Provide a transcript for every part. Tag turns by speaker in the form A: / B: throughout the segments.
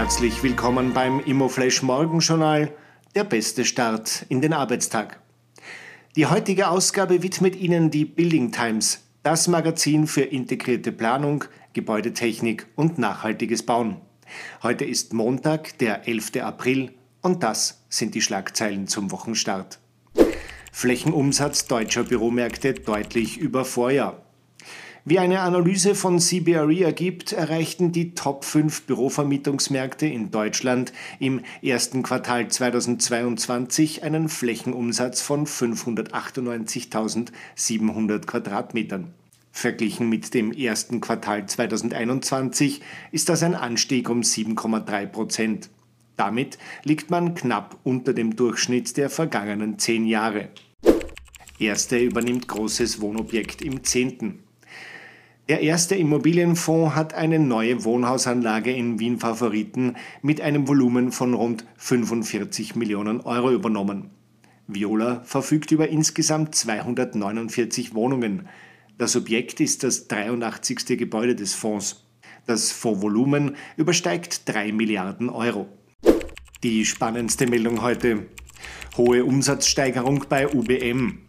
A: Herzlich willkommen beim Immoflash Morgenjournal, der beste Start in den Arbeitstag. Die heutige Ausgabe widmet Ihnen die Building Times, das Magazin für integrierte Planung, Gebäudetechnik und nachhaltiges Bauen. Heute ist Montag, der 11. April und das sind die Schlagzeilen zum Wochenstart. Flächenumsatz deutscher Büromärkte deutlich über Vorjahr. Wie eine Analyse von CBRE ergibt, erreichten die Top 5 Bürovermietungsmärkte in Deutschland im ersten Quartal 2022 einen Flächenumsatz von 598.700 Quadratmetern. Verglichen mit dem ersten Quartal 2021 ist das ein Anstieg um 7,3 Prozent. Damit liegt man knapp unter dem Durchschnitt der vergangenen zehn Jahre. Erste übernimmt großes Wohnobjekt im Zehnten. Der erste Immobilienfonds hat eine neue Wohnhausanlage in Wien Favoriten mit einem Volumen von rund 45 Millionen Euro übernommen. Viola verfügt über insgesamt 249 Wohnungen. Das Objekt ist das 83. Gebäude des Fonds. Das Fondsvolumen übersteigt 3 Milliarden Euro. Die spannendste Meldung heute. Hohe Umsatzsteigerung bei UBM.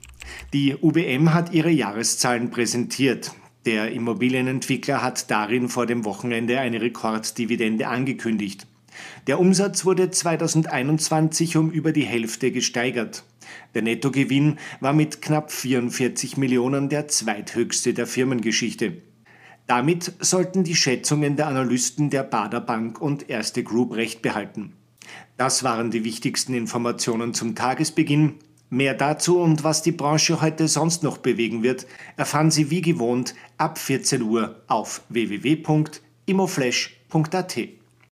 A: Die UBM hat ihre Jahreszahlen präsentiert. Der Immobilienentwickler hat darin vor dem Wochenende eine Rekorddividende angekündigt. Der Umsatz wurde 2021 um über die Hälfte gesteigert. Der Nettogewinn war mit knapp 44 Millionen der zweithöchste der Firmengeschichte. Damit sollten die Schätzungen der Analysten der Bader Bank und Erste Group recht behalten. Das waren die wichtigsten Informationen zum Tagesbeginn. Mehr dazu und was die Branche heute sonst noch bewegen wird, erfahren Sie wie gewohnt ab 14 Uhr auf www.imoflash.at.